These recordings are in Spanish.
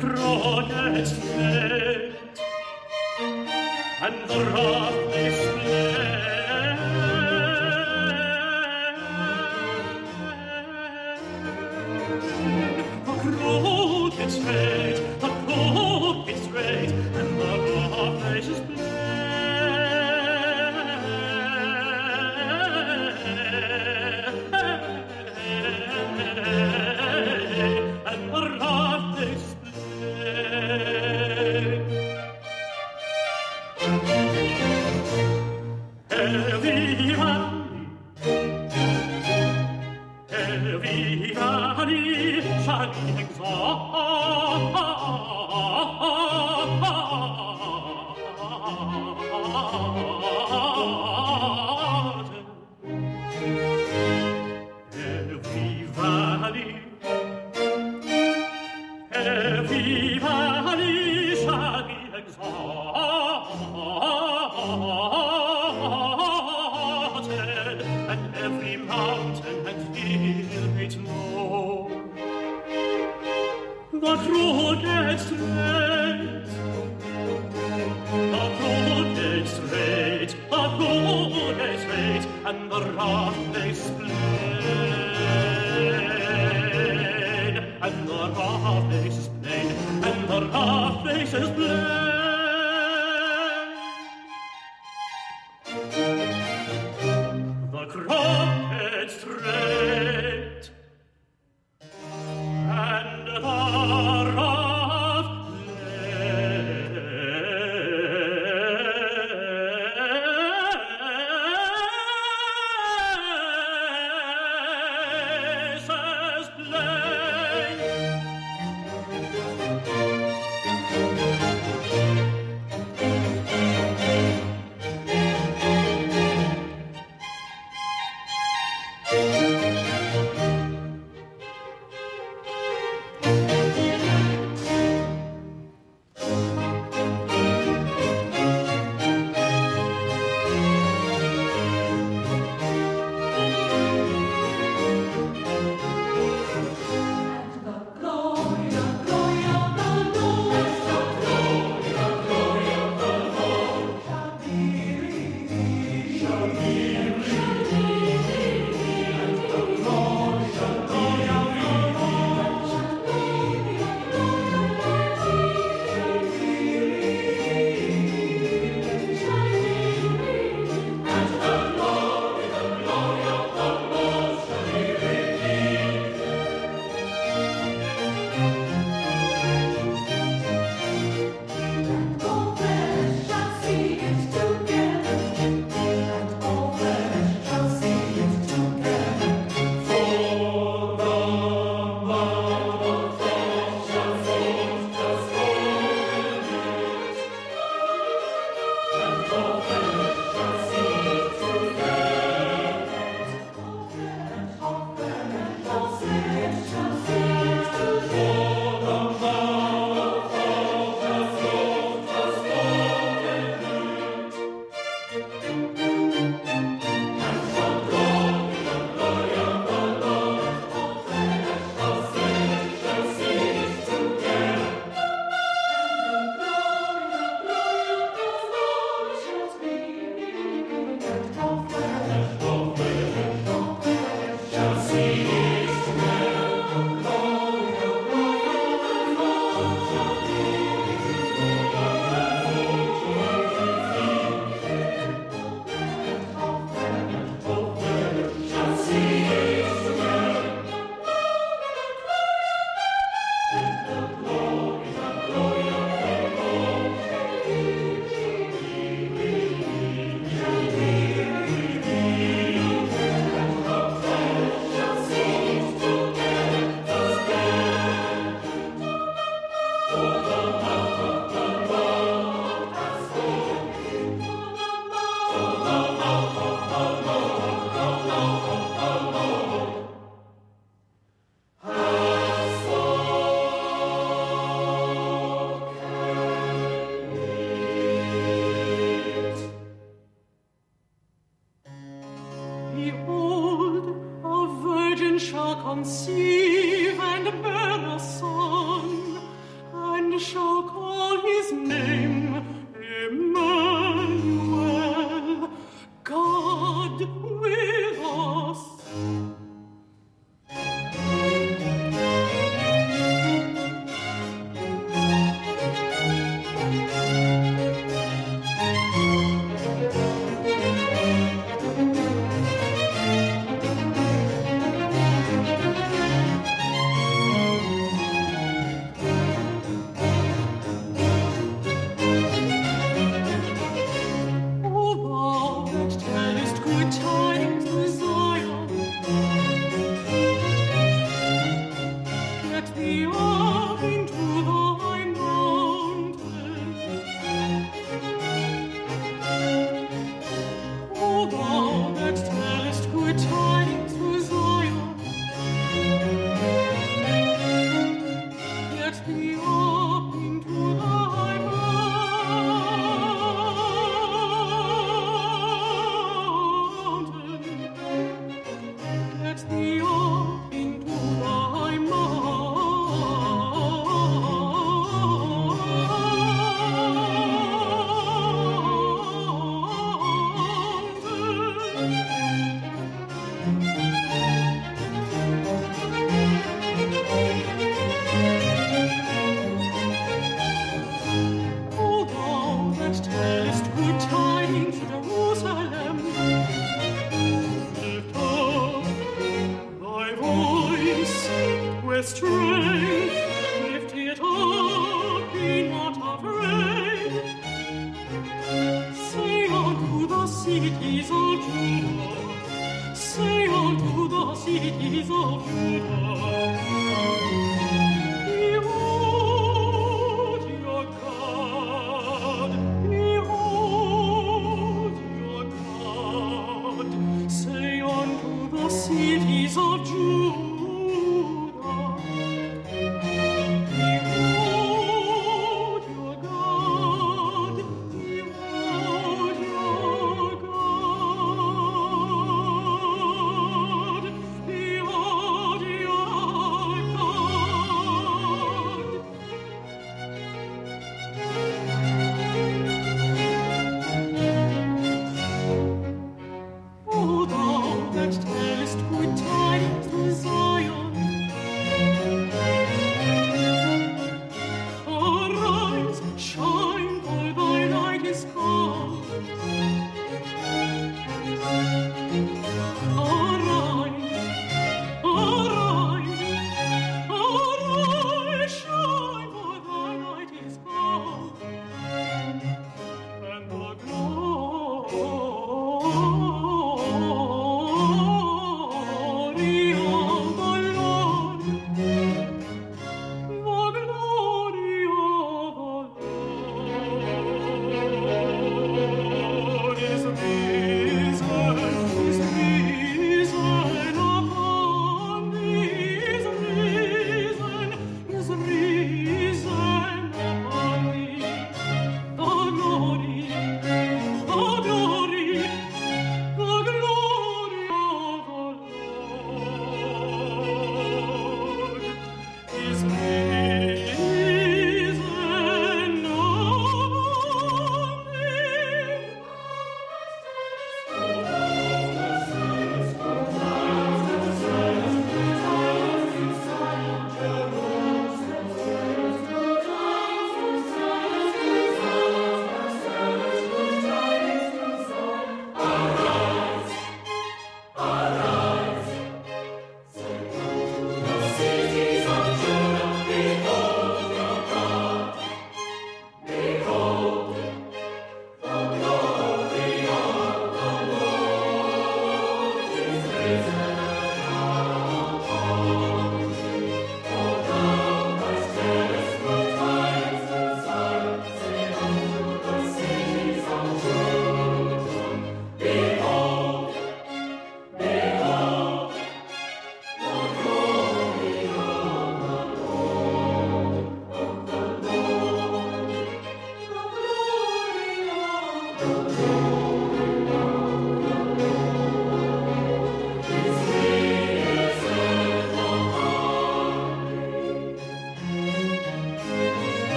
Krone ist Welt.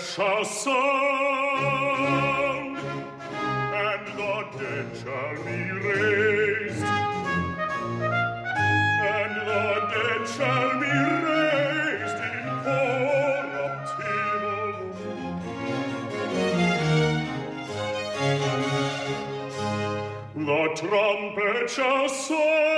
shall sound, and the dead shall be raised, and the dead shall be raised in incorruptible. The trumpet shall sound,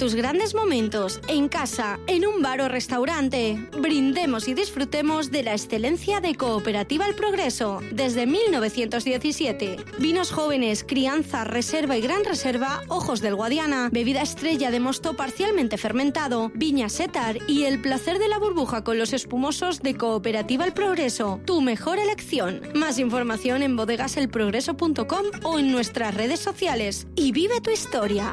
tus grandes momentos, en casa, en un bar o restaurante. Brindemos y disfrutemos de la excelencia de Cooperativa El Progreso desde 1917. Vinos jóvenes, crianza, reserva y gran reserva, ojos del Guadiana, bebida estrella de mosto parcialmente fermentado, viña setar y el placer de la burbuja con los espumosos de Cooperativa El Progreso. Tu mejor elección. Más información en bodegaselprogreso.com o en nuestras redes sociales. Y vive tu historia.